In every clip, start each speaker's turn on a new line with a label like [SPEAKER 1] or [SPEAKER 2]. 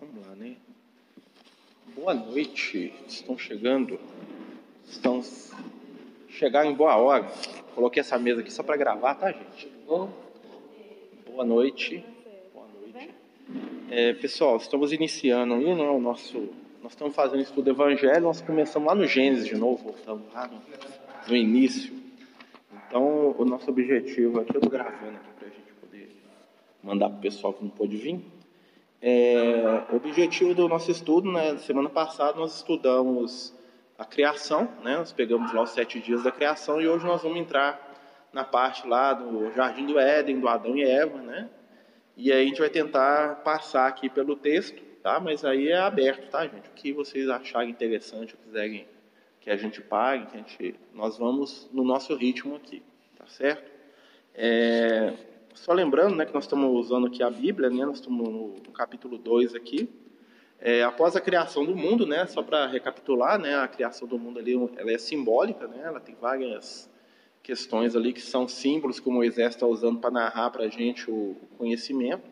[SPEAKER 1] Vamos lá, né? Boa noite. Estão chegando. Estão chegaram em boa hora. Coloquei essa mesa aqui só para gravar, tá, gente? Boa noite. Boa noite. É, pessoal, estamos iniciando aí, né, o nosso. Nós estamos fazendo estudo do Evangelho. Nós começamos lá no Gênesis de novo, voltamos lá no, no início. Então, o nosso objetivo aqui, eu estou gravando aqui para a gente poder mandar para o pessoal que não pôde vir. É, o objetivo do nosso estudo, né, semana passada nós estudamos a criação, né, nós pegamos lá os sete dias da criação e hoje nós vamos entrar na parte lá do Jardim do Éden, do Adão e Eva, né, e aí a gente vai tentar passar aqui pelo texto, tá, mas aí é aberto, tá, gente, o que vocês acharem interessante, quiserem que a gente pague, que a gente, nós vamos no nosso ritmo aqui, tá certo? É, só lembrando né, que nós estamos usando aqui a Bíblia, né, nós estamos no, capítulo 2 aqui. É, após a criação do mundo, né, só para recapitular, né, a criação do mundo ali ela é simbólica, né, ela tem várias questões ali que são símbolos que o Moisés está usando para narrar para a gente o conhecimento.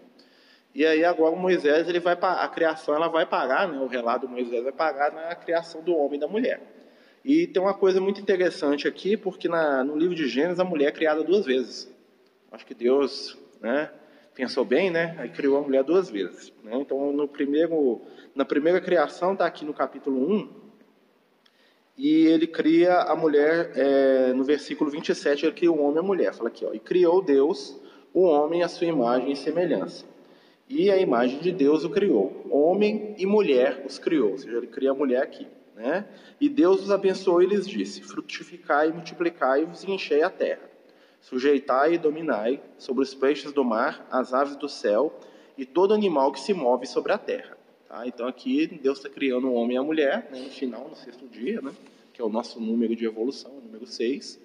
[SPEAKER 1] E aí agora o Moisés ele vai a criação ela vai parar, né, o relato do Moisés vai parar na criação do homem e da mulher. E tem uma coisa muito interessante aqui, porque na, no livro de Gênesis a mulher é criada duas vezes. Acho que Deus né, pensou bem, né? Aí criou a mulher duas vezes. Né? Então, no primeiro, na primeira criação, está aqui no capítulo 1, e ele cria a mulher, é, no versículo 27, ele cria o homem e a mulher. Fala aqui, ó, e criou Deus o homem à sua imagem e semelhança. E a imagem de Deus o criou. Homem e mulher os criou. Ou seja, ele cria a mulher aqui. Né? E Deus os abençoou e lhes disse: Frutificai, multiplicai-vos e enchei a terra. Sujeitai e dominai sobre os peixes do mar, as aves do céu e todo animal que se move sobre a terra. Tá? Então aqui Deus está criando o homem e a mulher, né, no final, no sexto dia, né, que é o nosso número de evolução, o número 6.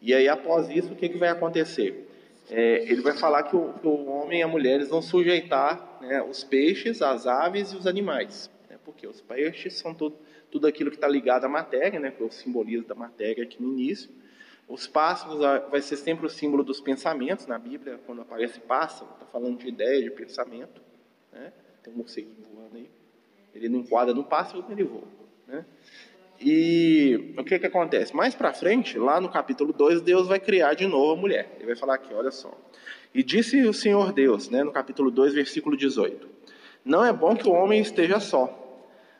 [SPEAKER 1] E aí após isso, o que, que vai acontecer? É, ele vai falar que o, que o, homem e a mulher eles vão sujeitar né, os peixes, as aves e os animais. Né, porque os peixes são tudo, aquilo que está ligado à matéria, né, que é o simbolismo da matéria aqui no início. Os pássaros ah, vai ser sempre o símbolo dos pensamentos. Na Bíblia, quando aparece pássaro, está falando de ideia, de pensamento. Né? Tem um morcego voando aí. Ele não enquadra no pássaro, ele voa. Né? E o que, que acontece? Mais para frente, lá no capítulo 2, Deus vai criar de novo a mulher. Ele vai falar aqui, olha só. E disse o Senhor Deus, né, no capítulo 2, versículo 18: Não é bom que o homem esteja só.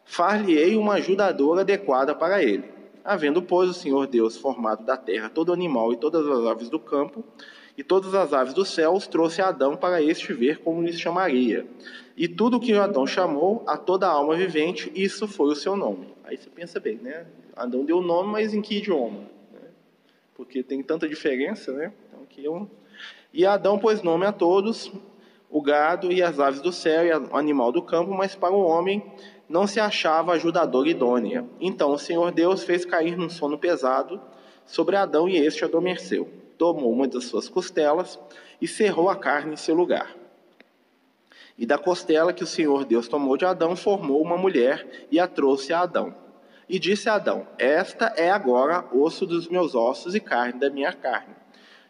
[SPEAKER 1] Far-lhe-ei uma ajudadora adequada para ele. Havendo, pois, o Senhor Deus formado da terra todo animal e todas as aves do campo, e todas as aves dos céus, trouxe Adão para este ver como lhes chamaria. E tudo que Adão chamou a toda alma vivente, isso foi o seu nome. Aí você pensa bem, né? Adão deu nome, mas em que idioma? Né? Porque tem tanta diferença, né? Então, aqui é um... E Adão pôs nome a todos, o gado e as aves do céu e o animal do campo, mas para o homem não se achava ajudadora idônea. Então o Senhor Deus fez cair num sono pesado sobre Adão e este adormeceu. Tomou uma das suas costelas e cerrou a carne em seu lugar. E da costela que o Senhor Deus tomou de Adão, formou uma mulher e a trouxe a Adão. E disse a Adão: Esta é agora osso dos meus ossos e carne da minha carne.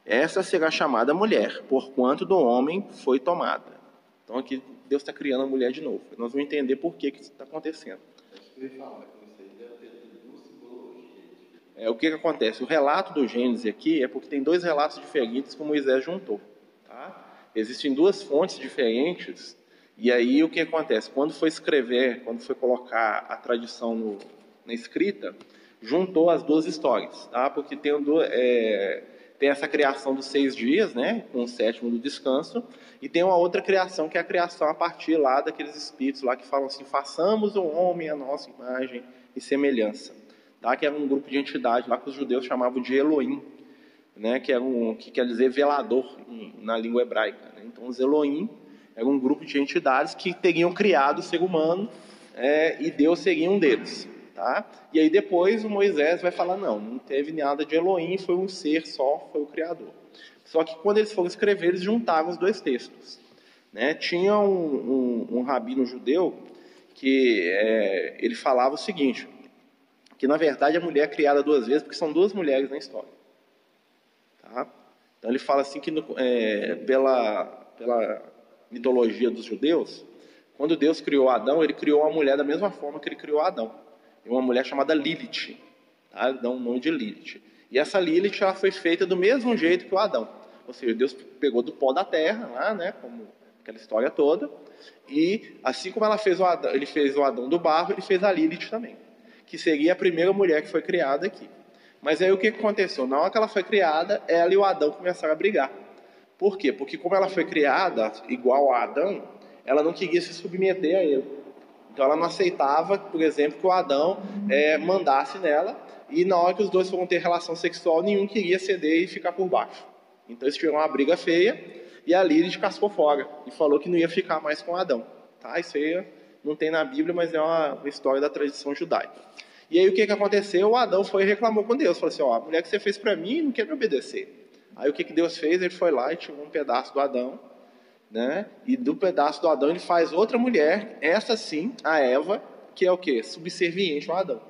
[SPEAKER 1] Esta será chamada mulher, porquanto do homem foi tomada. Então aqui Deus está criando a mulher de novo. Nós vamos entender por que, que isso está acontecendo. É, o que, que acontece? O relato do Gênesis aqui é porque tem dois relatos diferentes que Moisés juntou. Tá? Existem duas fontes diferentes, e aí o que acontece? Quando foi escrever, quando foi colocar a tradição no, na escrita, juntou as duas histórias, tá? porque tem, é, tem essa criação dos seis dias, né, com o sétimo do descanso, e tem uma outra criação que é a criação a partir lá daqueles espíritos lá que falam assim: façamos o homem a nossa imagem e semelhança, tá? Que era um grupo de entidade lá que os judeus chamavam de Elohim, né? Que era um que quer dizer velador na língua hebraica. Né? Então os Elohim era um grupo de entidades que teriam criado o ser humano é, e Deus seria um deles. Tá? E aí depois o Moisés vai falar, não, não teve nada de Elohim, foi um ser só, foi o Criador. Só que quando eles foram escrever, eles juntavam os dois textos. Né? Tinha um, um, um rabino judeu que é, ele falava o seguinte, que na verdade a mulher é criada duas vezes, porque são duas mulheres na história. Tá? Então ele fala assim que no, é, pela, pela mitologia dos judeus, Quando Deus criou Adão, ele criou uma mulher da mesma forma que ele criou Adão. Uma mulher chamada Lilith. Tá? Um nome de Lilith. E essa Lilith ela foi feita do mesmo jeito que o Adão. Ou seja, Deus pegou do pó da terra, lá, né, como aquela história toda, e assim como ela fez o Adão, ele fez o Adão do barro, ele fez a Lilith também, que seria a primeira mulher que foi criada aqui. Mas aí o que aconteceu? Na hora que ela foi criada, ela e o Adão começaram a brigar. Por quê? Porque como ela foi criada igual a Adão, ela não queria se submeter a ele. Então ela não aceitava, por exemplo, que o Adão é, mandasse nela, e na hora que os dois foram ter relação sexual, nenhum queria ceder e ficar por baixo. Então eles tiveram uma briga feia, e a Lilith cascou fora, e falou que não ia ficar mais com Adão. Tá? Isso aí não tem na Bíblia, mas é uma história da tradição judaica. E aí o que, que aconteceu? O Adão foi e reclamou com Deus. Falou assim: ó, a mulher que você fez para mim não quer me obedecer. Aí o que, que Deus fez? Ele foi lá e tirou um pedaço do Adão, né? E do pedaço do Adão ele faz outra mulher, essa sim, a Eva, que é o que? Subserviente ao Adão.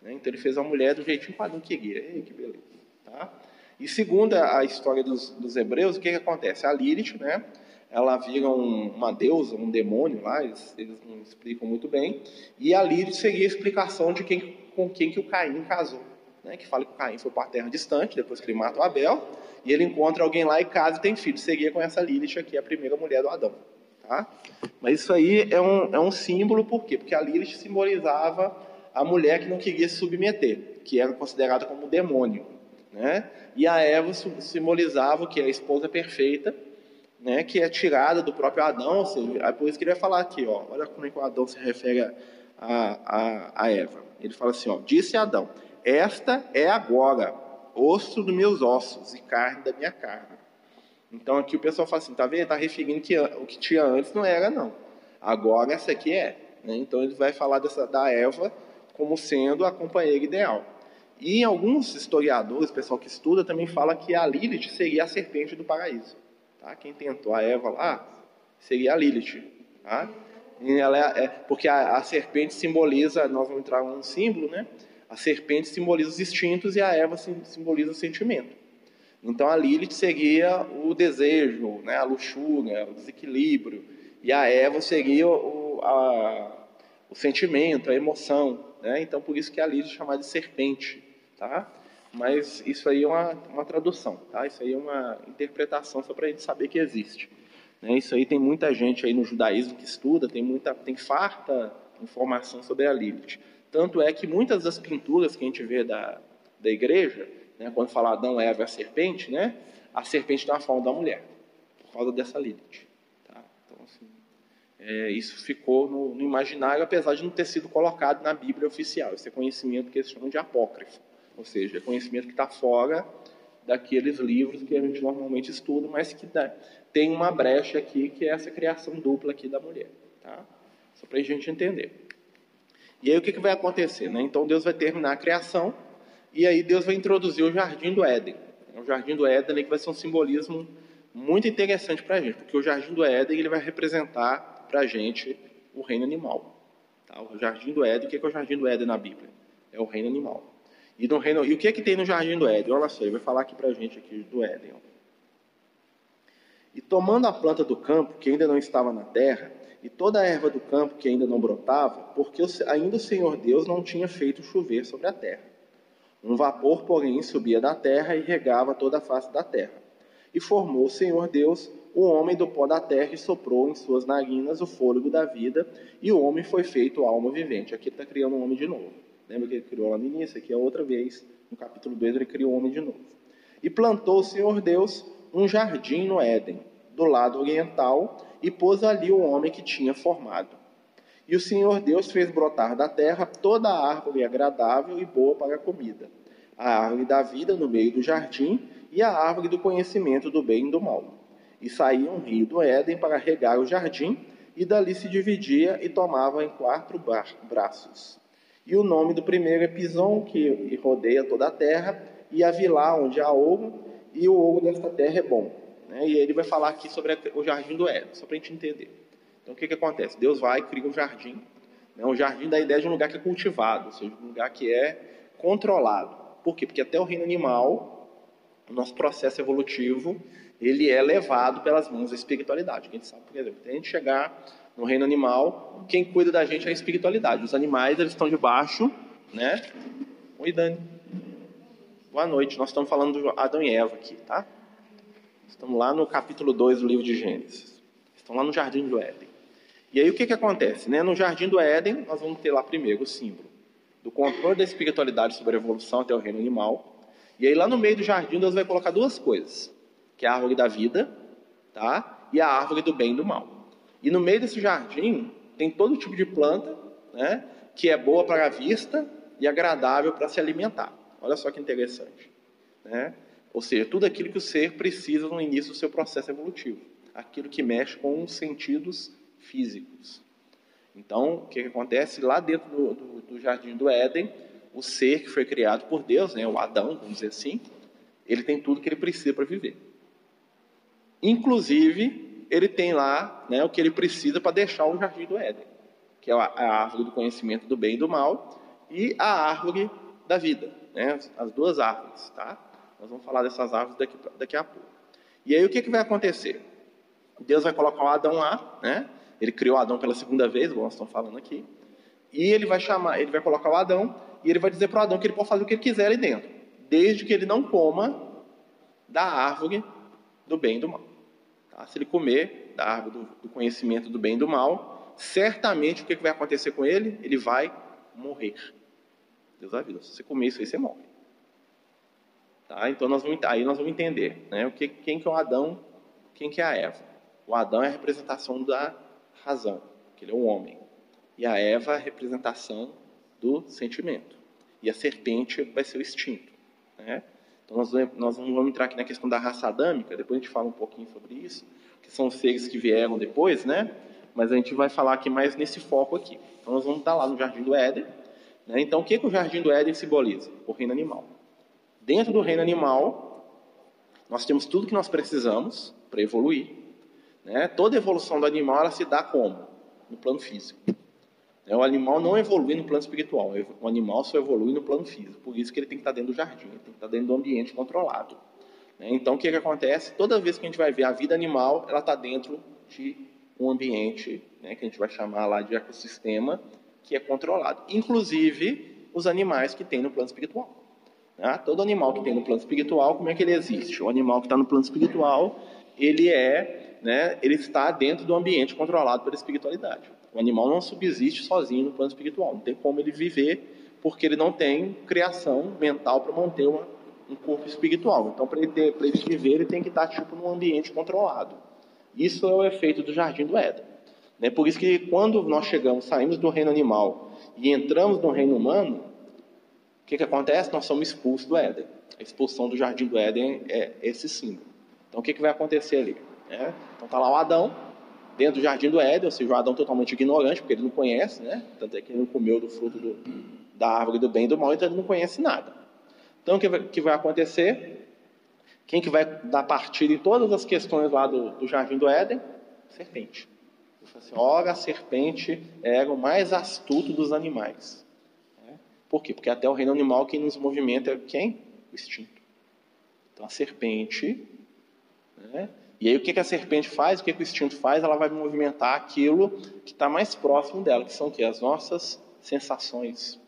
[SPEAKER 1] Né? Então ele fez a mulher do jeitinho que o Adão queria. Ei, que beleza. Tá? E segundo a história dos, dos hebreus, o que, que acontece? A Lilith, né? ela vira um, uma deusa, um demônio lá, eles, eles, não explicam muito bem. E ali seria a explicação de quem, com quem que o Caim casou. Né? Que fala que o Caim foi para a terra distante, depois que ele mata o Abel, e ele encontra alguém lá e casa e tem filho. Seria com essa Lilith aqui, a primeira mulher do Adão. Tá? Mas isso aí é um, é um símbolo, por quê? Porque a Lilith simbolizava a mulher que não queria se submeter, que era considerada como demônio. Né? E a Eva simbolizava que é a esposa perfeita, né, que é tirada do próprio Adão, ou seja, é por isso que ele vai falar aqui, ó, olha como é que o Adão se refere a, a, a Eva. Ele fala assim, ó, disse Adão, esta é agora osso dos meus ossos e carne da minha carne. Então aqui o pessoal fala assim, tá vendo? Está referindo que o que tinha antes não era, não. Agora essa aqui é. Né? Então ele vai falar dessa, da Eva como sendo a companheira ideal. E alguns historiadores, pessoal que estuda, também fala que a Lilith seria a serpente do paraíso. Tá? Quem tentou a Eva lá seria a Lilith. Tá? ela é, é, porque a, a, serpente simboliza, nós vamos entrar num símbolo, né? A serpente simboliza os instintos e a Eva simboliza o sentimento. Então a Lilith seria o desejo, né? a luxúria, o desequilíbrio. E a Eva seria o, a, o sentimento, a emoção. Né? Então por isso que a Lilith é chamada de serpente. Tá? mas isso aí é uma, uma tradução, tá? Isso aí é uma interpretação só para a gente saber que existe. Né? Isso aí tem muita gente aí no judaísmo que estuda, tem muita, tem farta informação sobre a Lilith. Tanto é que muitas das pinturas que a gente vê da, da igreja, né, quando fala Adão, Eva e a serpente, né, a serpente tem a forma da mulher, por causa dessa Lilith. Tá? Então, assim, é, isso ficou no, no, imaginário, apesar de não ter sido colocado na Bíblia oficial. Esse é conhecimento que eles chamam de apócrifo. Ou seja, é conhecimento que está fora daqueles livros que a gente normalmente estuda, mas que tem uma brecha aqui, que é essa criação dupla aqui da mulher. Tá? Só para a gente entender. E aí o que, que vai acontecer? Né? Então Deus vai terminar a criação, e aí Deus vai introduzir o jardim do Éden. O jardim do Éden que vai ser um simbolismo muito interessante para a gente, porque o jardim do Éden ele vai representar para a gente o reino animal. Tá? O jardim do Éden, o que é o jardim do Éden na Bíblia? É o reino animal. E, no reino, e o que é que tem no jardim do Éden? Olha só, ele vai falar aqui para a gente aqui do Éden. Ó. E tomando a planta do campo, que ainda não estava na terra, e toda a erva do campo que ainda não brotava, porque ainda o Senhor Deus não tinha feito chover sobre a terra. Um vapor, porém, subia da terra e regava toda a face da terra. E formou o Senhor Deus o homem do pó da terra e soprou em suas narinas o fôlego da vida, e o homem foi feito alma vivente. Aqui está criando um homem de novo. Lembra que ele criou lá no início? Aqui é outra vez, no capítulo 2, ele criou o homem de novo. E plantou o Senhor Deus um jardim no Éden, do lado oriental, e pôs ali o homem que tinha formado. E o Senhor Deus fez brotar da terra toda a árvore agradável e boa para a comida, a árvore da vida no meio do jardim e a árvore do conhecimento do bem e do mal. E saía um rio do Éden para regar o jardim, e dali se dividia e tomava em quatro braços. E o nome do primeiro é Pison, que rodeia toda a terra, e a Vilá, onde há ouro, e o ouro desta terra é bom. Né? E ele vai falar aqui sobre o jardim do Éden, só para a gente entender. Então o que, que acontece? Deus vai e cria um jardim. Né? Um jardim da ideia de um lugar que é cultivado, ou seja, um lugar que é controlado. Por quê? Porque até o reino animal, o nosso processo evolutivo, ele é levado pelas mãos da espiritualidade. A gente sabe, por exemplo, até a gente chegar No reino animal, quem cuida da gente é a espiritualidade. Os animais, eles estão debaixo, né? Oi, Dani. Boa noite. Nós estamos falando de Adão e Eva aqui, tá? Estamos lá no capítulo 2 do livro de Gênesis. Estão lá no jardim do Éden. E aí o que, que acontece? Né? No jardim do Éden, nós vamos ter lá primeiro o símbolo do controle da espiritualidade sobre a evolução até o reino animal. E aí lá no meio do jardim, Deus vai colocar duas coisas, que é a árvore da vida, tá? E a árvore do bem e do mal. E no meio desse jardim tem todo tipo de planta, né? Que é boa para a vista e agradável para se alimentar. Olha só que interessante, né? Ou seja, tudo aquilo que o ser precisa no início do seu processo evolutivo, aquilo que mexe com os sentidos físicos. Então, o que, acontece lá dentro do, do, do, jardim do Éden? O ser que foi criado por Deus, né, o Adão, vamos dizer assim, ele tem tudo que ele precisa para viver. Inclusive, ele tem lá né, o que ele precisa para deixar o jardim do Éden, que é a, a árvore do conhecimento do bem e do mal e a árvore da vida, né, as duas árvores, tá? Nós vamos falar dessas árvores daqui, daqui a pouco. E aí o que, que vai acontecer? Deus vai colocar o Adão lá, né? Ele criou Adão pela segunda vez, como nós estamos falando aqui. E ele vai chamar, ele vai colocar o Adão e ele vai dizer para o Adão que ele pode fazer o que ele quiser ali dentro, desde que ele não coma da árvore do bem e do mal. Tá? Se ele comer da árvore do, do, conhecimento do bem e do mal, certamente o que, que vai acontecer com ele? Ele vai morrer. Deus avisa, se você comer isso aí, você morre. Tá? Então nós vamos, aí nós vamos entender né? o que, quem que é o Adão, quem que é a Eva. O Adão é a representação da razão, que ele é o homem. E a Eva é a representação do sentimento. E a serpente vai ser o instinto. Né? Então nós, nós vamos entrar aqui na questão da raça adâmica, depois a gente fala um pouquinho sobre isso, que são os seres que vieram depois, né? Mas a gente vai falar aqui mais nesse foco aqui. Então nós vamos estar lá no Jardim do Éden. Né? Então o que, que o Jardim do Éden simboliza? O reino animal. Dentro do reino animal, nós temos tudo que nós precisamos para evoluir. Né? Toda evolução do animal ela se dá como? No plano físico. O animal não evolui no plano espiritual, o animal só evolui no plano físico. Por isso que ele tem que estar dentro do jardim, ele tem que estar dentro do ambiente controlado. Né? Então, o que, que acontece? Toda vez que a gente vai ver a vida animal, ela está dentro de um ambiente né, que a gente vai chamar lá de ecossistema, que é controlado. Inclusive, os animais que tem no plano espiritual. Né? Todo animal que tem no plano espiritual, como é que ele existe? O animal que está no plano espiritual, ele é, né, ele está dentro do ambiente controlado pela espiritualidade. O animal não subsiste sozinho no plano espiritual, não tem como ele viver, porque ele não tem criação mental para manter uma, um corpo espiritual. Então, para ele, ele viver, ele tem que estar tipo num ambiente controlado. Isso é o efeito do jardim do Éden. Né? Por isso que quando nós chegamos, saímos do reino animal e entramos no reino humano, o que, que acontece? Nós somos expulsos do Éden. A expulsão do jardim do Éden é esse símbolo. Então, o que, que vai acontecer ali? É, então, está lá o Adão, dentro do jardim do Éden, ou seja, o Adão totalmente ignorante, porque ele não conhece, né? Tanto é que ele não comeu do fruto do, da árvore do bem e do mal, então ele não conhece nada. Então, o que vai, que vai acontecer? Quem que vai dar partida em todas as questões lá do, do jardim do Éden? Serpente. Assim, ora, a serpente era o mais astuto dos animais. Por quê? Porque até o reino animal quem nos movimenta é quem? O instinto. Então a serpente, né? e aí o que, que a serpente faz? O que, que o instinto faz? Ela vai movimentar aquilo que está mais próximo dela, que são o quê? As nossas sensações,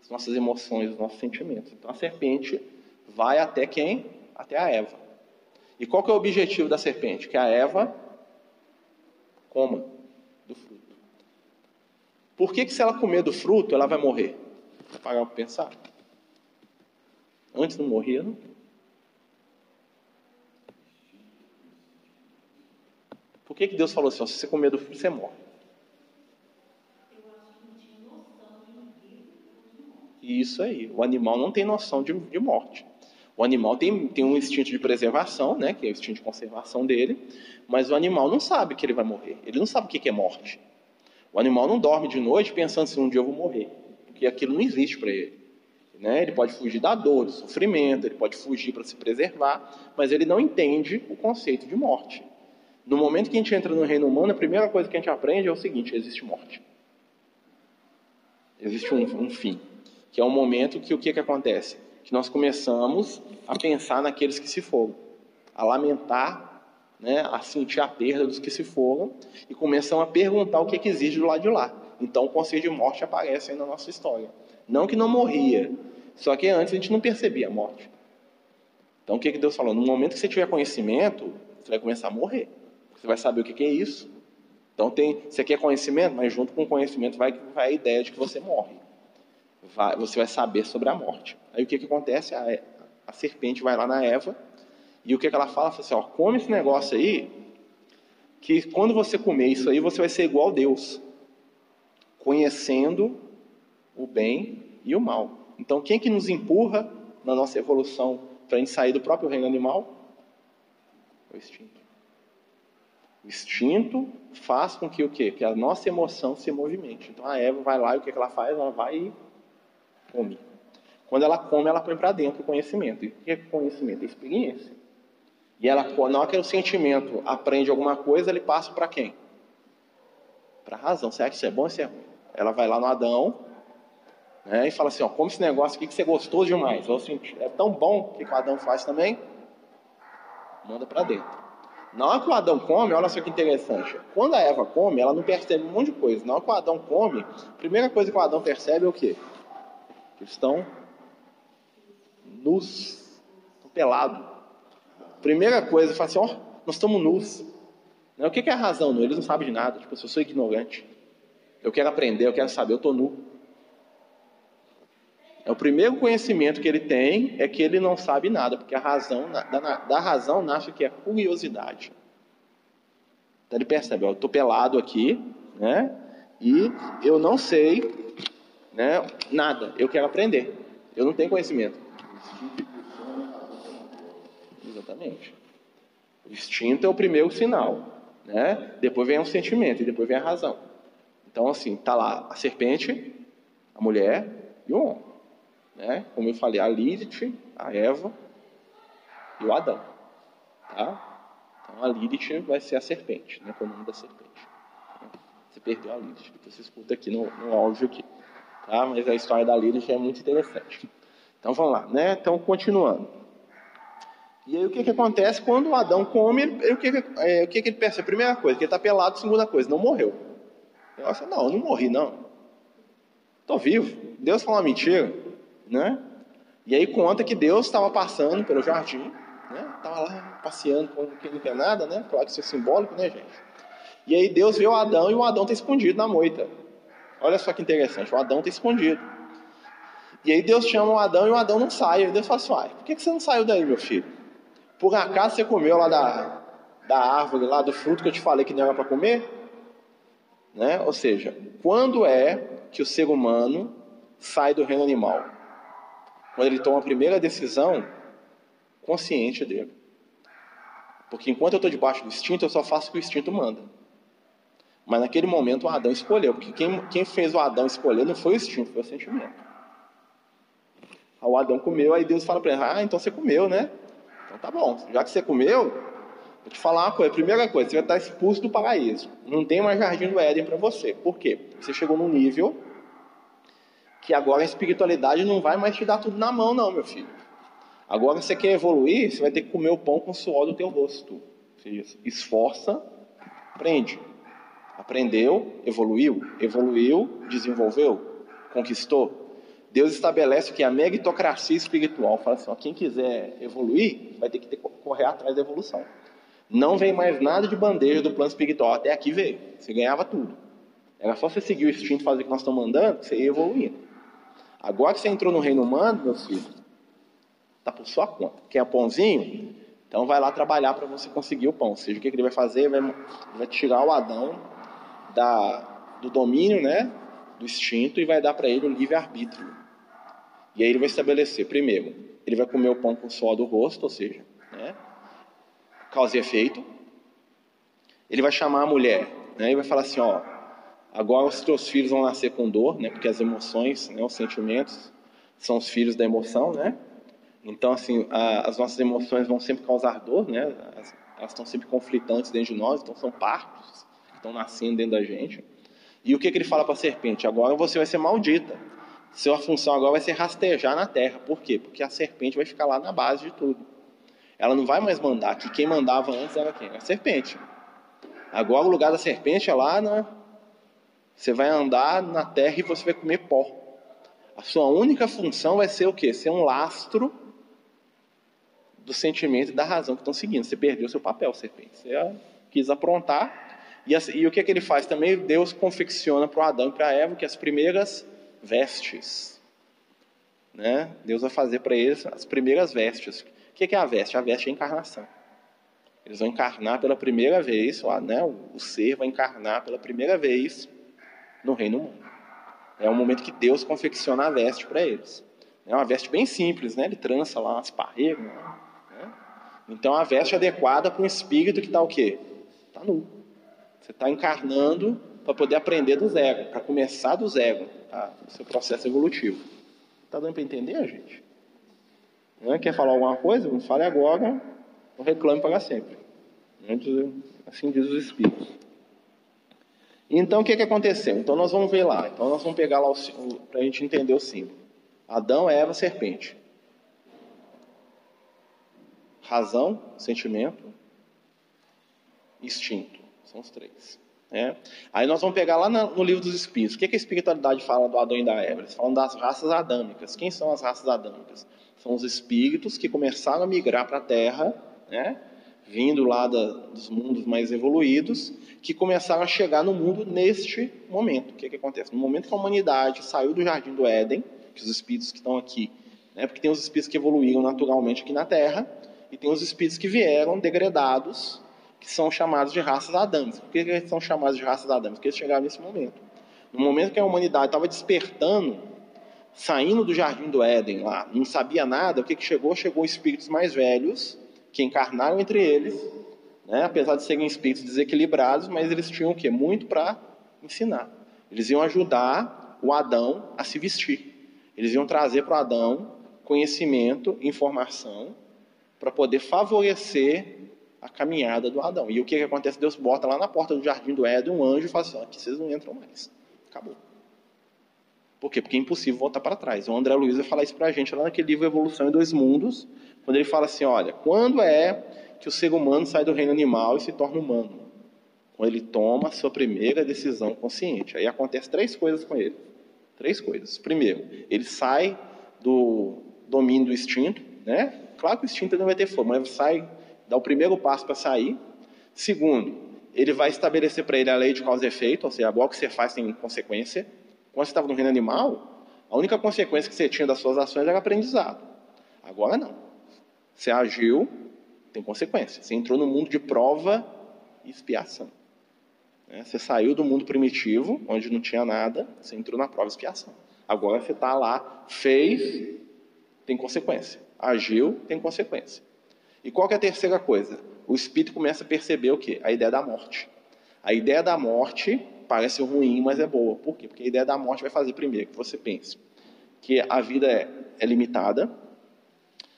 [SPEAKER 1] as nossas emoções, os nossos sentimentos. Então a serpente vai até quem? Até a Eva. E qual que é o objetivo da serpente? Que a Eva coma do fruto. Por que, que se ela comer do fruto, ela vai morrer? Parar para pensar. Antes não morria, não? Por que, que Deus falou assim? se você comer do fruto, você morre. Isso aí. O animal não tem noção de, de morte. O animal tem, tem um instinto de preservação, né, que é o instinto de conservação dele, mas o animal não sabe que ele vai morrer. Ele não sabe o que é morte. O animal não dorme de noite pensando se um dia eu vou morrer que aquilo não existe para ele. Né? Ele pode fugir da dor, do sofrimento, ele pode fugir para se preservar, mas ele não entende o conceito de morte. No momento que a gente entra no reino humano, a primeira coisa que a gente aprende é o seguinte: existe morte. Existe um, um fim. Que é um momento que o que, que acontece? Que nós começamos a pensar naqueles que se foram, a lamentar né, a sentir a perda dos que se foram e começam a perguntar o que, que existe do lado de lá. Então o conceito de morte aparece aí na nossa história. Não que não morria, só que antes a gente não percebia a morte. Então o que, que Deus falou? No momento que você tiver conhecimento, você vai começar a morrer. Você vai saber o que, que é isso. Então tem, você quer conhecimento, mas junto com o conhecimento vai, vai a ideia de que você morre. Vai, você vai saber sobre a morte. Aí o que, que acontece? A, a serpente vai lá na Eva e o que, que ela fala? Ela fala assim, ó, come esse negócio aí, que quando você comer isso aí, você vai ser igual a Deus, conhecendo o bem e o mal. Então, quem que nos empurra na nossa evolução para a gente sair do próprio reino animal? O instinto. O instinto faz com que o quê? Que a nossa emoção se movimente. Então a Eva vai lá e o que, que ela faz? Ela vai e come. Quando ela come, ela põe para dentro o conhecimento. E o que é conhecimento? É experiência. E ela, na hora que o sentimento aprende alguma coisa, ele passa para quem? Para a razão. Será que isso é bom ou isso é ruim? Ela vai lá no Adão né, e fala assim: ó, come esse negócio aqui que você gostou demais. Ou assim, é tão bom que o Adão faz também. Manda para dentro. Na hora que o Adão come, olha só que interessante. Quando a Eva come, ela não percebe um monte de coisa. Na hora que o Adão come, a primeira coisa que o Adão percebe é o quê? Que estão nus, estão pelados. Primeira coisa, fala assim, ó, nós estamos nus. Né, o que é a razão? Eles não sabem de nada. Tipo, eu sou ignorante. Eu quero aprender, eu quero saber, eu estou nu. É o primeiro conhecimento que ele tem é que ele não sabe nada, porque a razão da, da razão nasce que é curiosidade. Então ele percebe, ó, eu estou pelado aqui, né? E eu não sei, né? Nada. Eu quero aprender. Eu não tenho conhecimento. Exatamente. O instinto é o primeiro sinal, né? Depois vem o sentimento e depois vem a razão. Então assim, tá lá a serpente, a mulher e o homem. Né? Como eu falei, a Lilith, a Eva e o Adão. Tá? Então a Lilith vai ser a serpente, né? o nome da serpente. Você perdeu a Lilith, que você escuta aqui no, no áudio aqui. Tá? Mas a história da Lilith é muito interessante. Então vamos lá, né? Então continuando. E aí o que, que acontece quando o Adão come, ele, o, que, que, é, o que, que ele percebe? Primeira coisa, que ele está pelado, segunda coisa, não morreu. Eu falo, não, eu não morri não. Estou vivo. Deus falou uma mentira né? E aí conta que Deus estava passando pelo jardim, né? Estava lá passeando com quem não quer nada, né? Claro que isso é simbólico, né, gente? E aí Deus vê o Adão e o Adão está escondido na moita. Olha só que interessante, o Adão está escondido. E aí Deus chama o Adão e o Adão não sai. E Deus fala assim, por que você não saiu daí, meu filho? Por acaso você comeu lá da, da árvore, lá do fruto que eu te falei que não era para comer? Né? Ou seja, quando é que o ser humano sai do reino animal? quando ele toma a primeira decisão consciente dele. Porque enquanto eu estou debaixo do instinto, eu só faço o que o instinto manda. Mas naquele momento o Adão escolheu, porque quem, quem fez o Adão escolher não foi o instinto, foi o sentimento. O Adão comeu, aí Deus fala para ele: Ah, então você comeu, né? Então tá bom, já que você comeu, vou te falar uma coisa. Primeira coisa, você vai estar expulso do paraíso. Não tem mais jardim do Éden para você. Por quê? Você chegou num nível que agora a espiritualidade não vai mais te dar tudo na mão, não, meu filho. Agora você quer evoluir, você vai ter que comer o pão com o suor do teu rosto. Seja, esforça, aprende. Aprendeu, evoluiu, evoluiu, desenvolveu, conquistou. Deus estabelece que a meritocracia espiritual fala assim: ó, quem quiser evoluir vai ter que ter, correr atrás da evolução. Não vem mais nada de bandeja do plano espiritual. Até aqui veio. Você ganhava tudo. Era só você seguir o instinto fazer o que nós estamos mandando, você ia evoluindo. Agora que você entrou no reino humano, meu filho, está por sua conta. Quer pãozinho? Então vai lá trabalhar para você conseguir o pão. Ou seja, o que ele vai fazer? Ele vai, tirar o Adão da, do domínio, né, do instinto e vai dar para ele o livre-arbítrio. E aí ele vai estabelecer, primeiro, ele vai comer o pão com o suor do rosto, ou seja, causa e efeito. Ele vai chamar a mulher, né, e vai falar assim, ó, Agora os teus filhos vão nascer com dor, né? Porque as emoções, né, os sentimentos são os filhos da emoção, né? Então assim, a, as nossas emoções vão sempre causar dor, né? As, elas estão sempre conflitantes dentro de nós, então são partos que estão nascendo dentro da gente. E o que, que ele fala para a serpente? Agora você vai ser maldita. Sua função agora vai ser rastejar na terra. Por quê? Porque a serpente vai ficar lá na base de tudo. Ela não vai mais mandar, que quem mandava antes era quem? A serpente. Agora o lugar da serpente é lá na. Você vai andar na terra e você vai comer pó. A sua única função vai ser o quê? Ser um lastro do sentimento e da razão que estão seguindo. Você perdeu seu papel, serpente. Você quis aprontar. E, e o que, é que ele faz também? Deus confecciona para o Adão e para a Eva que as primeiras vestes. Né? Deus vai fazer para eles as primeiras vestes. O que é a veste? A veste é a encarnação. Eles vão encarnar pela primeira vez, né? o ser vai encarnar pela primeira vez no reino humano. É o momento que Deus confecciona a veste para eles. É uma veste bem simples, né? Ele trança lá umas parreiras. Né? Então a veste é adequada para um espírito que está o quê? Está nu. Você está encarnando para poder aprender do zero, para começar do zero, tá? o seu processo evolutivo. Está dando para entender, gente? Não é? Quer falar alguma coisa? Não fale agora, não reclame para sempre. Assim diz os Espíritos. Então, o que, que aconteceu? Então, nós vamos ver lá. Então, nós vamos pegar lá para a gente entender o símbolo. Adão, Eva, serpente. Razão, sentimento, instinto. São os três. É. Aí nós vamos pegar lá no livro dos Espíritos. O que a espiritualidade fala do Adão e da Eva? Eles falam das raças adâmicas. Quem são as raças adâmicas? São os espíritos que começaram a migrar para a Terra, né? vindo lá da, dos mundos mais evoluídos, que começaram a chegar no mundo neste momento. O que, que acontece? No momento que a humanidade saiu do jardim do Éden, que os espíritos que estão aqui, né? porque tem os espíritos que evoluíram naturalmente aqui na Terra, e tem os espíritos que vieram degradados que são chamados de raças adâmicas. Por que eles são chamados de raças adâmicas? Porque eles chegaram nesse momento. No momento que a humanidade estava despertando, saindo do jardim do Éden lá, não sabia nada, o que, que chegou? Chegou espíritos mais velhos, que encarnaram entre eles, né? apesar de serem espíritos desequilibrados, mas eles tinham o quê? Muito para ensinar. Eles iam ajudar o Adão a se vestir. Eles iam trazer para o Adão conhecimento, informação, para poder favorecer a caminhada do Adão. E o que, que acontece? Deus bota lá na porta do jardim do Éden um anjo e fala assim: aqui vocês não entram mais. Acabou. Por quê? Porque é impossível voltar para trás. O André Luiz vai falar isso para a gente lá naquele livro Evolução em Dois Mundos, quando ele fala assim: olha, quando é que o ser humano sai do reino animal e se torna humano? Quando ele toma a sua primeira decisão consciente. Aí acontece três coisas com ele. Três coisas. Primeiro, ele sai do domínio do instinto, né? Claro que o instinto não vai ter forma, mas sai dá o primeiro passo para sair. Segundo, ele vai estabelecer para ele a lei de causa e efeito, ou seja, agora o que você faz tem consequência. Quando você estava no reino animal, a única consequência que você tinha das suas ações era aprendizado. Agora não. Você agiu, tem consequência. Você entrou no mundo de prova e expiação. Né? Você saiu do mundo primitivo, onde não tinha nada, você entrou na prova e expiação. Agora você está lá, fez, tem consequência. Agiu, tem consequência. E qual é a terceira coisa? O espírito começa a perceber o quê? A ideia da morte. A ideia da morte parece ruim, mas é boa. Por quê? Porque a ideia da morte vai fazer, primeiro, que você pense que a vida é, é limitada.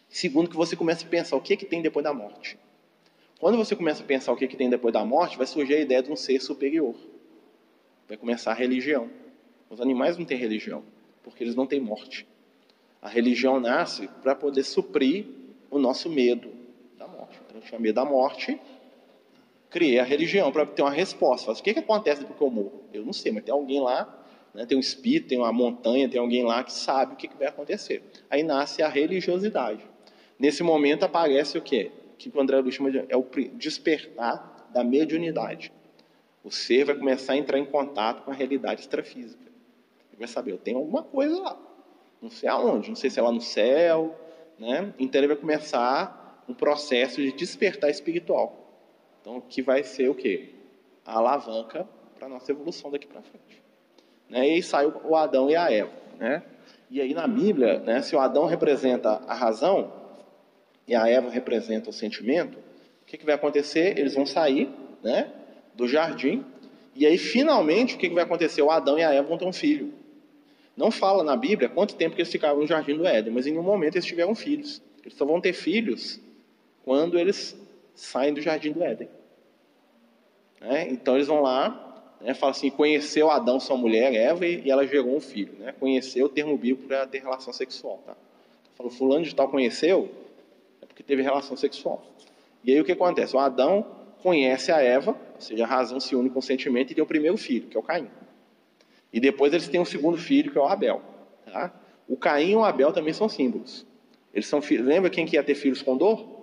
[SPEAKER 1] Segundo, que você começa a pensar o que, é que tem depois da morte. Quando você começa a pensar o que, é que tem depois da morte, vai surgir a ideia de um ser superior. Vai começar a religião. Os animais não têm religião, porque eles não têm morte. A religião nasce para poder suprir o nosso medo, eu tinha medo da morte, criei a religião para ter uma resposta. Falei, o que, que acontece depois que eu morro? Eu não sei, mas tem alguém lá, né, tem um espírito, tem uma montanha, tem alguém lá que sabe o que, que vai acontecer. Aí nasce a religiosidade. Nesse momento aparece o quê? Que o André Luiz chama de é o despertar da mediunidade. O ser vai começar a entrar em contato com a realidade extrafísica. Ele vai saber, eu tenho alguma coisa lá. Não sei aonde, não sei se é lá no céu. Né? Então ele vai começar um processo de despertar espiritual. Então, que vai ser o quê? A alavanca para a nossa evolução daqui para frente. Né? E aí sai o Adão e a Eva. Né? E aí na Bíblia, né, se o Adão representa a razão e a Eva representa o sentimento, o que, que vai acontecer? Eles vão sair né, do jardim e aí finalmente o que, que vai acontecer? O Adão e a Eva vão ter um filho. Não fala na Bíblia quanto tempo que eles ficaram no jardim do Éden, mas em um momento eles tiveram filhos. Eles só vão ter filhos quando eles saem do jardim do Éden. Né? Então eles vão lá, né, falam assim: conheceu Adão, sua mulher, Eva, e ela gerou um filho. Né? Conheceu o termo bíblico para ter relação sexual. Tá? Falou, fulano de tal conheceu, é porque teve relação sexual. E aí o que acontece? O Adão conhece a Eva, ou seja, a razão se une com o sentimento e tem o primeiro filho, que é o Caim. E depois eles têm um segundo filho, que é o Abel. Tá? O Caim e o Abel também são símbolos. Eles são. Lembra quem que ia ter filhos com dor?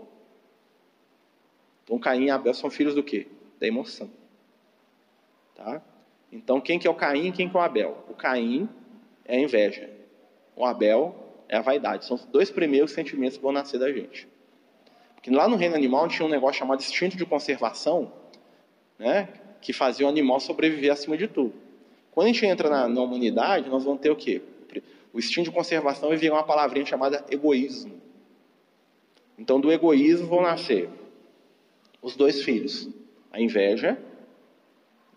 [SPEAKER 1] Então Caim e Abel são filhos do quê? Da emoção. Tá? Então quem que é o Caim e quem que é o Abel? O Caim é a inveja. O Abel é a vaidade. São os dois primeiros sentimentos que vão nascer da gente. Porque lá no reino animal tinha um negócio chamado instinto de conservação, né, que fazia o animal sobreviver acima de tudo. Quando a gente entra na, na humanidade, nós vamos ter o quê? O instinto de conservação vai virar uma palavrinha chamada egoísmo. Então, do egoísmo vão nascer os dois filhos, a inveja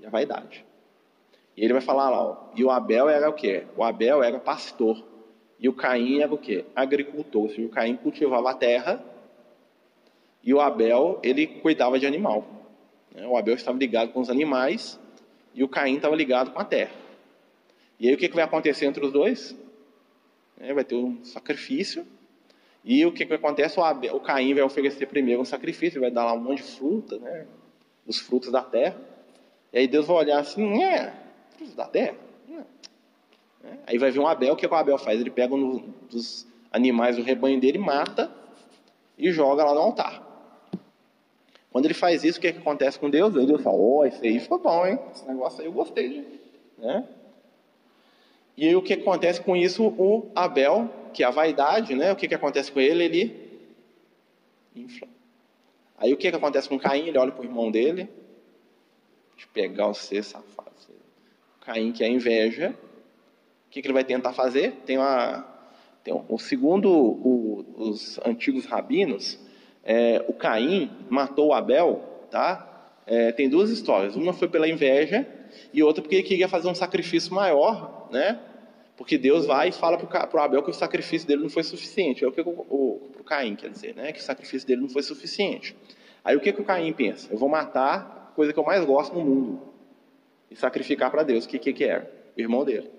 [SPEAKER 1] e a vaidade. E ele vai falar lá, ó, e o Abel era o quê? O Abel era pastor. E o Caim era o quê? Agricultor. Ou seja, o Caim cultivava a terra e o Abel, ele cuidava de animal. Né? O Abel estava ligado com os animais e o Caim estava ligado com a terra. E aí o que, que vai acontecer entre os dois? É, vai ter um sacrifício. E o que, que acontece? O, Abel, o Caim vai oferecer primeiro um sacrifício, vai dar lá um monte de fruta, né? os frutos da terra. E aí Deus vai olhar assim, é, frutos da terra? É. Aí vai vir um Abel, o que, que o Abel faz? Ele pega um dos animais do rebanho dele, mata e joga lá no altar. Quando ele faz isso, o que, que acontece com Deus? Deus fala, oh, isso aí foi bom, hein? Esse negócio aí eu gostei. De... Né? E aí o que acontece com isso? O Abel, que a vaidade, né? o que, que acontece com ele? Ele infla. Aí o que, que acontece com Caim? Ele olha para o irmão dele, de pegar o ser safado. Caim, que é a inveja, o que, que ele vai tentar fazer? Tem uma. Tem um, segundo o, os antigos rabinos, é, o Caim matou o Abel, tá? É, tem duas histórias. Uma foi pela inveja e outra porque ele queria fazer um sacrifício maior, né? Porque Deus vai e fala para o Abel que o sacrifício dele não foi suficiente. É o que o, Caim quer dizer, né? Que o sacrifício dele não foi suficiente. Aí o que, que o Caim pensa? Eu vou matar a coisa que eu mais gosto no mundo e sacrificar para Deus. O que, que que era? O irmão dele.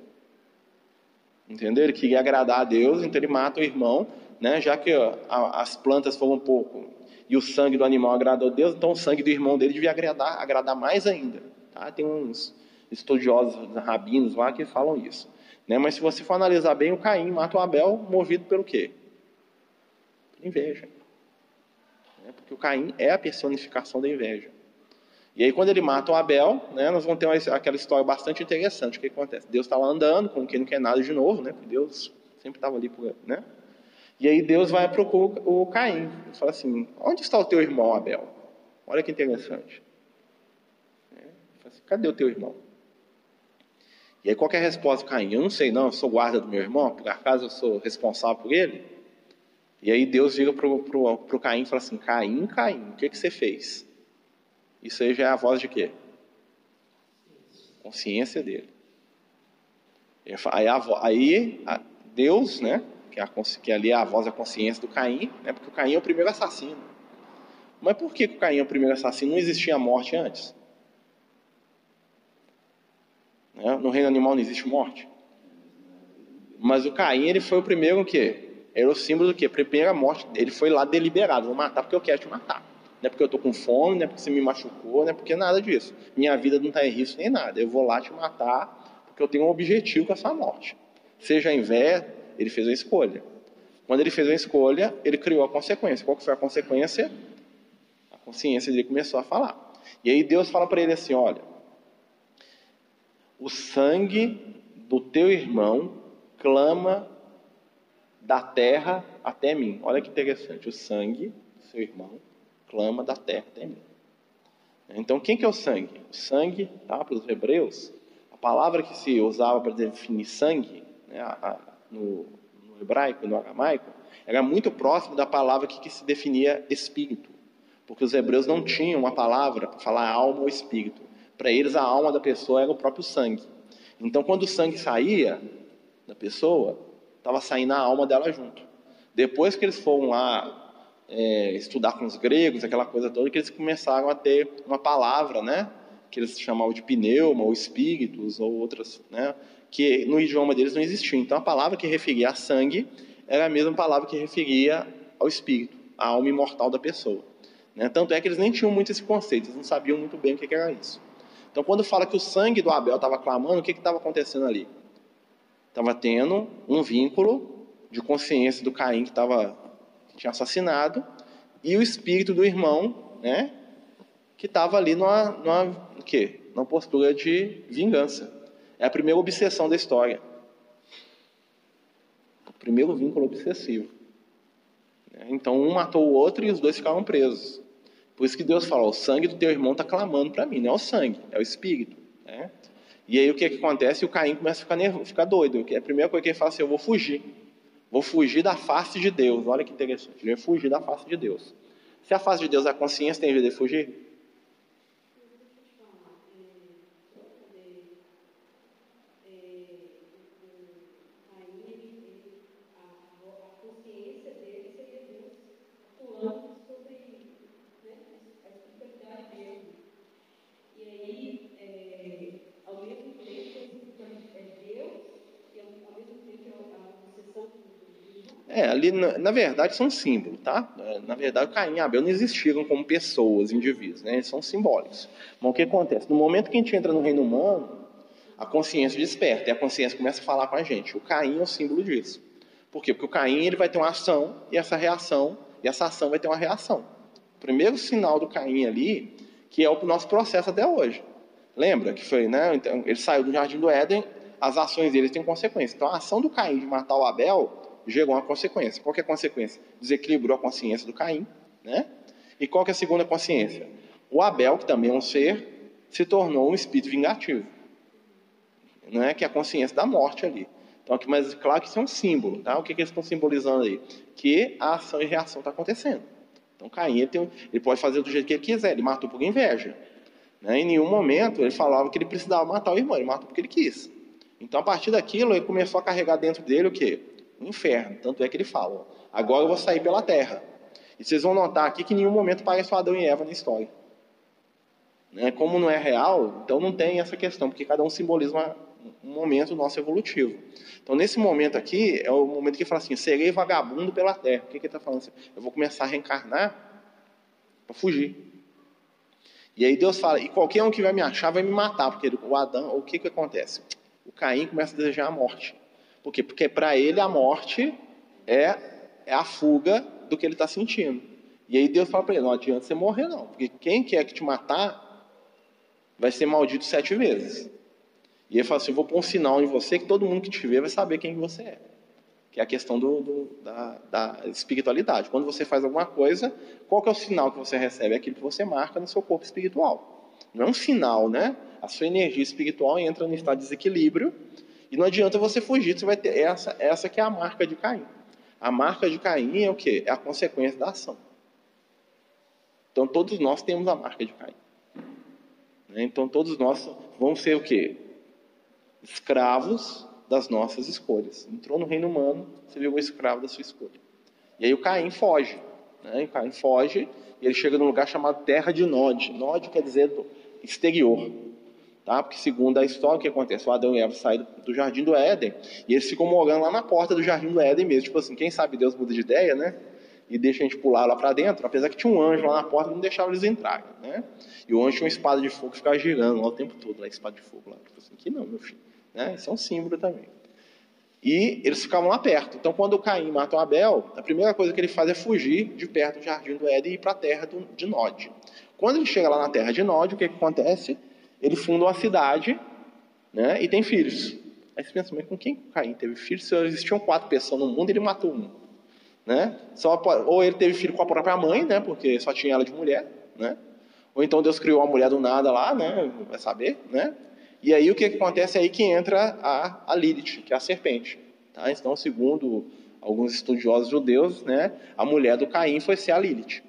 [SPEAKER 1] Entendeu? Ele queria agradar a Deus, então ele mata o irmão né? Já que ó, as plantas foram um pouco e o sangue do animal agradou a Deus, então o sangue do irmão dele devia agradar, agradar mais ainda. Tá? Tem uns estudiosos rabinos lá que falam isso. Né? Mas se você for analisar bem, o Caim mata o Abel movido pelo quê? Inveja. Né? Porque o Caim é a personificação da inveja. E aí, quando ele mata o Abel, né, nós vamos ter uma, aquela história bastante interessante. O que acontece? Deus está lá andando, como quem não quer nada de novo, né? Porque Deus sempre estava ali, por, né? E aí Deus vai procurar o Caim. Ele fala assim: Onde está o teu irmão Abel? Olha que interessante. É, assim, Cadê o teu irmão? E aí qual é a resposta Caim? Eu não sei, não, eu sou guarda do meu irmão, por acaso eu sou responsável por ele? E aí Deus vira para o Caim e fala assim: Caim, Caim, o que, que você fez? Isso aí já é a voz de quê? Consciência dele. Aí, aí Deus, né? que, é a, que ali é a voz da consciência do Caim, né, porque o Caim é o primeiro assassino. Mas por que o Caim é o primeiro assassino? Não existia morte antes. Né? No reino animal não existe morte. Mas o Caim ele foi o primeiro o quê? Era o símbolo do quê? Primeira morte. Ele foi lá deliberado. Vou matar porque eu quero te matar. Não é porque eu estou com fome, não é porque você me machucou, não é porque nada disso. Minha vida não está em risco nem nada. Eu vou lá te matar porque eu tenho um objetivo com essa morte. Seja em inveja, ele fez uma escolha. Quando ele fez uma escolha, ele criou a consequência. Qual que foi a consequência? A consciência dele começou a falar. E aí Deus fala para ele assim: olha, o sangue do teu irmão clama da terra até mim. Olha que interessante, o sangue do seu irmão clama da terra até mim. Então, quem que é o sangue? O sangue, tá, para os hebreus, a palavra que se usava para definir sangue, né, a, no, no hebraico, no aramaico, era muito próximo da palavra que, que se definia espírito. Porque os hebreus não tinham uma palavra para falar alma ou espírito. Para eles, a alma da pessoa era o próprio sangue. Então, quando o sangue saía da pessoa, estava saindo a alma dela junto. Depois que eles foram lá é, estudar com os gregos, aquela coisa toda, que eles começaram a ter uma palavra, né? Que eles chamavam de pneuma, ou espíritos, ou outras, né? que no idioma deles não existia. Então a palavra que referia a sangue era a mesma palavra que referia ao espírito. a alma imortal da pessoa. Né? Tanto é que eles nem tinham muito esse conceito, eles não sabiam muito bem o que era isso. Então, quando fala que o sangue do Abel estava clamando, o que estava acontecendo ali? Estava tendo um vínculo de consciência do Caim que, tava, que tinha assassinado e o espírito do irmão, né, que estava ali numa, numa, quê? numa postura de vingança. É a primeira obsessão da história. O primeiro vínculo obsessivo. Então um matou o outro e os dois ficaram presos. Por isso que Deus fala: o sangue do teu irmão está clamando para mim. Não é o sangue, é o espírito. Né? E aí o que, que acontece? O Caim começa a ficar, nervoso, ficar doido. A primeira coisa que ele fala assim: eu vou fugir. Vou fugir da face de Deus. Olha que interessante. Ele vai fugir da face de Deus. Se a face de Deus é a consciência, tem jeito de fugir? É, ali, na, na, verdade, são símbolos, tá? É, na verdade, Caim e Abel não existiram como pessoas, indivíduos, né? Eles são simbólicos. Mas o que acontece? No momento que a gente entra no reino humano, a consciência desperta, e a consciência começa a falar com a gente. O Caim é o símbolo disso. Por quê? Porque o Caim ele vai ter uma ação, e essa reação, e essa ação vai ter uma reação. O primeiro sinal do Caim ali, que é o nosso processo até hoje. Lembra que foi, né? Então, ele saiu do jardim do Éden, as ações dele têm consequência. Então, a ação do Caim de matar o Abel gerou uma consequência. Qual é a consequência? Desequilibrou a consciência do Caim, né? E qual é a segunda consciência? O Abel, que também é um ser, se tornou um espírito vingativo. Não é que é a consciência da morte ali. Então, aqui, mas claro que isso é um símbolo, tá? O que, que eles estão simbolizando aí? Que a ação e reação está acontecendo. Então, Caim ele, tem, ele, pode fazer do jeito que ele quiser. Ele matou por inveja. Né? Em nenhum momento ele falava que ele precisava matar o irmão. Ele matou porque ele quis. Então, a partir daquilo, ele começou a carregar dentro dele o quê? Inferno. Tanto é que ele fala: agora eu vou sair pela terra. E vocês vão notar aqui que em nenhum momento parece o Adão e Eva na história. Né? Como não é real, então não tem essa questão, porque cada um simboliza um momento nosso evolutivo. Então, nesse momento aqui, é o momento que ele fala assim: serei vagabundo pela terra. O que, que ele está falando assim? Eu vou começar a reencarnar para fugir. E aí Deus fala: e qualquer um que vai me achar vai me matar, porque o Adão, o que, que acontece? O Caim começa a desejar a morte. Por quê? Porque para ele a morte é, é a fuga do que ele está sentindo. E aí Deus fala para ele: não adianta você morrer, não. Porque quem quer que te matar vai ser maldito sete vezes. E ele fala assim: eu vou pôr um sinal em você que todo mundo que te vê vai saber quem você é. Que é a questão do, do, da, da, espiritualidade. Quando você faz alguma coisa, qual que é o sinal que você recebe? É aquilo que você marca no seu corpo espiritual. Não é um sinal, né? A sua energia espiritual entra no estado de desequilíbrio e não adianta você fugir, você vai ter essa, essa que é a marca de Caim. A marca de Caim é o quê? É a consequência da ação. Então todos nós temos a marca de Caim. Né? Então todos nós vamos ser o quê? Escravos das nossas escolhas. Entrou no reino humano, você virou escravo da sua escolha. E aí o Caim foge. Né? O Caim foge e ele chega num lugar chamado Terra de Nod. Nod quer dizer exterior. Tá? Porque, segundo a história, o que acontece? O Adão e Eva saem do jardim do Éden e eles ficam morando lá na porta do jardim do Éden mesmo. Tipo assim, quem sabe Deus muda de ideia, né? E deixa a gente pular lá para dentro, apesar que tinha um anjo lá na porta que não deixava eles entrarem, né? E o anjo tinha uma espada de fogo que ficava girando lá o tempo todo, lá, espada de fogo lá. Tipo assim, aqui não, meu filho. Né? Isso é um símbolo também. E eles ficavam lá perto. Então, quando Caim mata o Abel, a primeira coisa que ele faz é fugir de perto do jardim do Éden e ir para a terra de Nod. Quando ele chega lá na terra de Nod, o que, que acontece? Ele funda uma cidade né, e tem filhos. Aí você pensa, mas com quem Caim teve filhos? Se existiam quatro pessoas no mundo, ele matou um. Né? Só, ou ele teve filho com a própria mãe, né, porque só tinha ela de mulher. Né? Ou então Deus criou uma mulher do nada lá, né, vai saber. Né? E aí o que, que acontece? É aí que entra a, a Lilith, que é a serpente. Tá? Então, segundo alguns estudiosos judeus, né, a mulher do Caim foi ser a Lilith.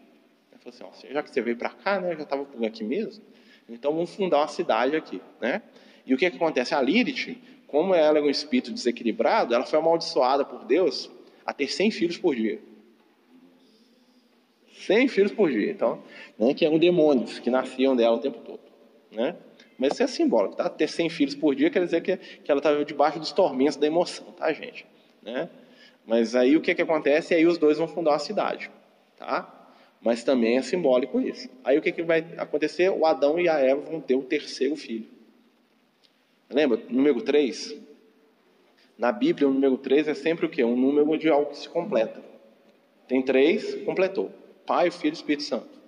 [SPEAKER 1] Ele falou assim, ó, já que você veio para cá, né, já estava por aqui mesmo, então vamos fundar uma cidade aqui, né? E o que, que acontece? A Lilith, como ela é um espírito desequilibrado, ela foi amaldiçoada por Deus a ter 100 filhos por dia. 100 filhos por dia, então, né, que eram demônios que nasciam dela o tempo todo, né? Mas isso é simbólico, tá? Ter 100 filhos por dia quer dizer que, que ela estava debaixo dos tormentos da emoção, tá, gente? Né? Mas aí o que, que acontece? E aí os dois vão fundar uma cidade. tá? Mas também é simbólico isso. Aí o que, que vai acontecer? O Adão e a Eva vão ter o terceiro filho. Lembra? Número 3. Na Bíblia, o número 3 é sempre o quê? Um número de algo que se completa. Tem três, completou. Pai, Filho e Espírito Santo.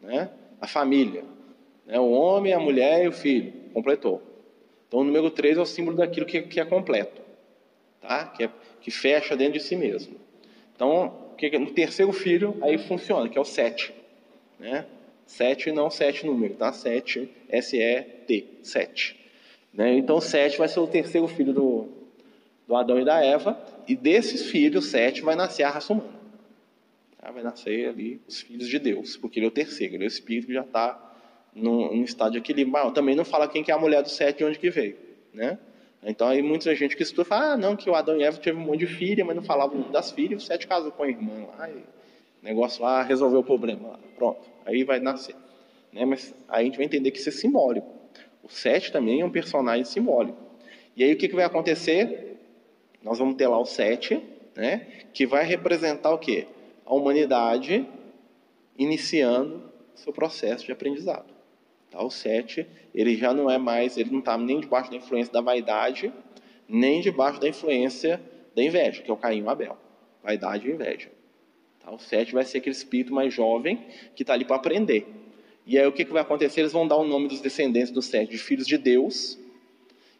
[SPEAKER 1] Né? A família. Né? O homem, a mulher e o filho. Completou. Então, o número 3 é o símbolo daquilo que, que é completo. Tá? Que, é, que fecha dentro de si mesmo. Então, no terceiro filho, aí funciona, que é o 7. Né? 7 não 7 número, tá? 7, S-E-T, 7. Né? Então, 7 vai ser o terceiro filho do, do Adão e da Eva, e desses filhos, 7 vai nascer a raça humana. Tá? Vai nascer ali os filhos de Deus, porque ele é o terceiro, ele é o espírito que já está num, num estado de equilíbrio. Mas também não fala quem que é a mulher do 7 de onde que veio. Né? Então, aí muita gente que estuda fala, ah, não, que o Adão e Eva teve um monte de filha, mas não falava das filhas, o Sete casou com a irmã lá, e o negócio lá resolveu o problema lá. Pronto, aí vai nascer. Né? Mas aí a gente vai entender que isso é simbólico. O Sete também é um personagem simbólico. E aí o que, que vai acontecer? Nós vamos ter lá o Sete, né? que vai representar o quê? A humanidade iniciando seu processo de aprendizado. Tá? O 7, ele já não é mais, ele não está nem debaixo da influência da vaidade, nem debaixo da influência da inveja, que é o Caim e o Abel. Vaidade e inveja. Tá? O 7 vai ser aquele espírito mais jovem que está ali para aprender. E aí o que, que vai acontecer? Eles vão dar o nome dos descendentes do 7 de filhos de Deus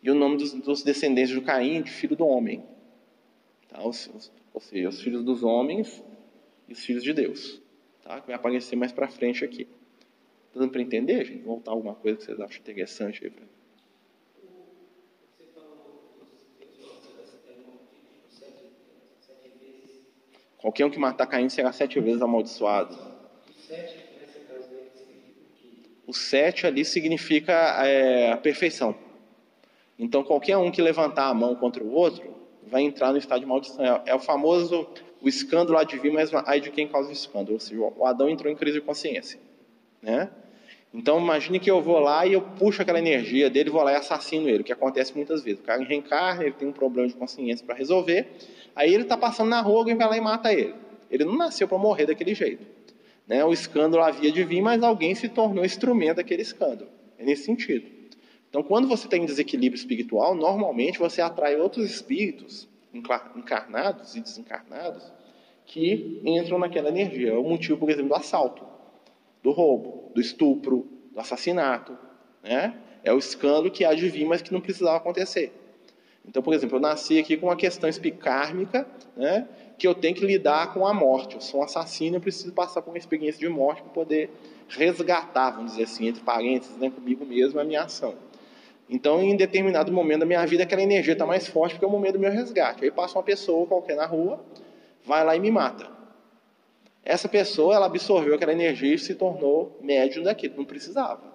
[SPEAKER 1] e o nome dos, dos descendentes do Caim de filho do homem. Tá? Os, os, ou seja, os filhos dos homens e os filhos de Deus. Tá? Que vai aparecer mais para frente aqui. Tá dando para entender, gente? Voltar alguma coisa que vocês acham interessante aí. Pra... Qualquer um que matar Caim será sete vezes amaldiçoado. O sete ali significa é, a perfeição. Então, qualquer um que levantar a mão contra o outro vai entrar no estado de maldição. É, é o famoso o escândalo há de vir, mas ai de quem causa o escândalo. Ou seja, o Adão entrou em crise de consciência. Né? Então imagine que eu vou lá e eu puxo aquela energia dele, vou lá e assassino ele, o que acontece muitas vezes. O cara reencarna, ele tem um problema de consciência para resolver, aí ele está passando na rua, alguém vai lá e mata ele. Ele não nasceu para morrer daquele jeito. Né? O escândalo havia de vir, mas alguém se tornou instrumento daquele escândalo. É nesse sentido. Então, quando você tem desequilíbrio espiritual, normalmente você atrai outros espíritos encarnados e desencarnados que entram naquela energia. É o motivo, por exemplo, do assalto do roubo, do estupro, do assassinato. Né? É o escândalo que há de vir, mas que não precisava acontecer. Então, por exemplo, eu nasci aqui com uma questão espicármica, né, que eu tenho que lidar com a morte. Eu sou um assassino, eu preciso passar por uma experiência de morte para poder resgatar, vamos dizer assim, entre parênteses, né, comigo mesmo, a minha ação. Então, em determinado momento da minha vida, aquela energia está mais forte porque é o momento do meu resgate. Aí passa uma pessoa qualquer na rua, vai lá e me mata. Essa pessoa, ela absorveu aquela energia e se tornou médium daquilo, não precisava.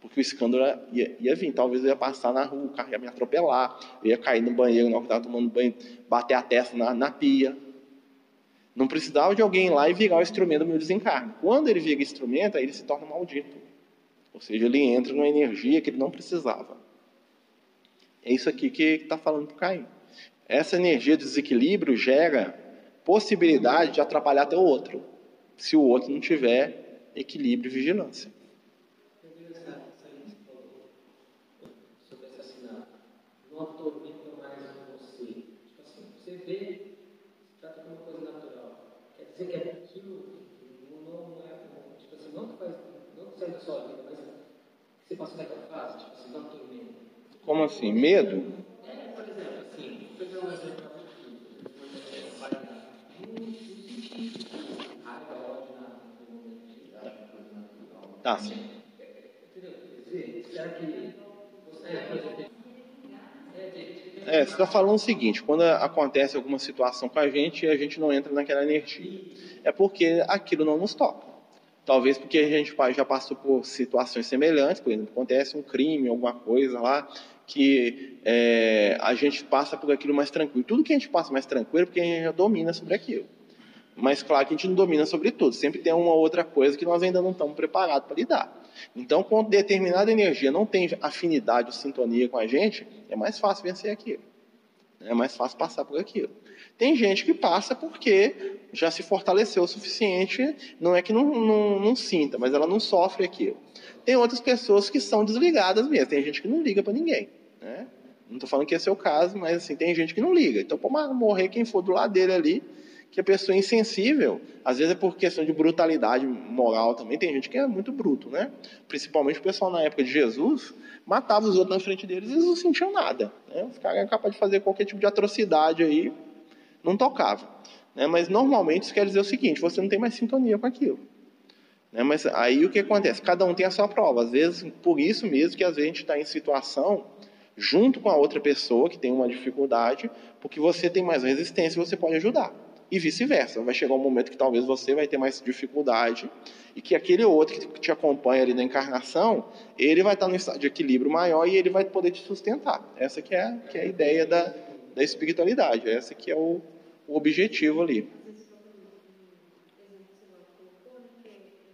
[SPEAKER 1] Porque o escândalo ia, ia vir, talvez eu ia passar na rua, o carro ia me atropelar, eu ia cair no banheiro na hora que estava tomando banho, bater a testa na, na pia. Não precisava de alguém lá e virar o instrumento do meu desencarne. Quando ele vira instrumento, aí ele se torna maldito. Ou seja, ele entra numa energia que ele não precisava. É isso aqui que está falando para Caim. Essa energia de desequilíbrio gera possibilidade de atrapalhar até o outro, se o outro não tiver equilíbrio e vigilância.
[SPEAKER 2] dizer que aquilo não, é, tipo assim, não faz, não sai da sua vida, mas você passa daquela fase, tipo assim, não tem medo.
[SPEAKER 1] Como assim? Medo?
[SPEAKER 2] É, por exemplo, assim, pegar um exemplo
[SPEAKER 1] Tá, sim. É, você está falando o seguinte: quando acontece alguma situação com a gente a gente não entra naquela energia, é porque aquilo não nos toca. Talvez porque a gente já passou por situações semelhantes, por exemplo, acontece um crime, alguma coisa lá, que é, a gente passa por aquilo mais tranquilo. Tudo que a gente passa mais tranquilo é porque a gente já domina sobre aquilo. Mas claro que a gente não domina sobre tudo. Sempre tem uma outra coisa que nós ainda não estamos preparados para lidar. Então, quando determinada energia não tem afinidade ou sintonia com a gente, é mais fácil vencer aquilo. É mais fácil passar por aquilo. Tem gente que passa porque já se fortaleceu o suficiente, não é que não, não, não sinta, mas ela não sofre aquilo. Tem outras pessoas que são desligadas mesmo, tem gente que não liga para ninguém. Né? Não estou falando que esse é o caso, mas assim, tem gente que não liga. Então, pode morrer quem for do lado dele ali, que a pessoa é insensível, às vezes é por questão de brutalidade moral também, tem gente que é muito bruto, né? Principalmente o pessoal na época de Jesus, matava os outros na frente deles e eles não sentiam nada. Né? Os caras eram capazes de fazer qualquer tipo de atrocidade aí, não tocava. Né? Mas normalmente isso quer dizer o seguinte: você não tem mais sintonia com aquilo. Né? Mas aí o que acontece? Cada um tem a sua prova. Às vezes, por isso mesmo que às vezes a gente está em situação junto com a outra pessoa que tem uma dificuldade, porque você tem mais resistência você pode ajudar. E vice-versa. Vai chegar um momento que talvez você vai ter mais dificuldade e que aquele outro que te acompanha ali na encarnação, ele vai estar no estado de equilíbrio maior e ele vai poder te sustentar. Essa que é, que é a ideia da, da espiritualidade. Essa que é o, o objetivo ali.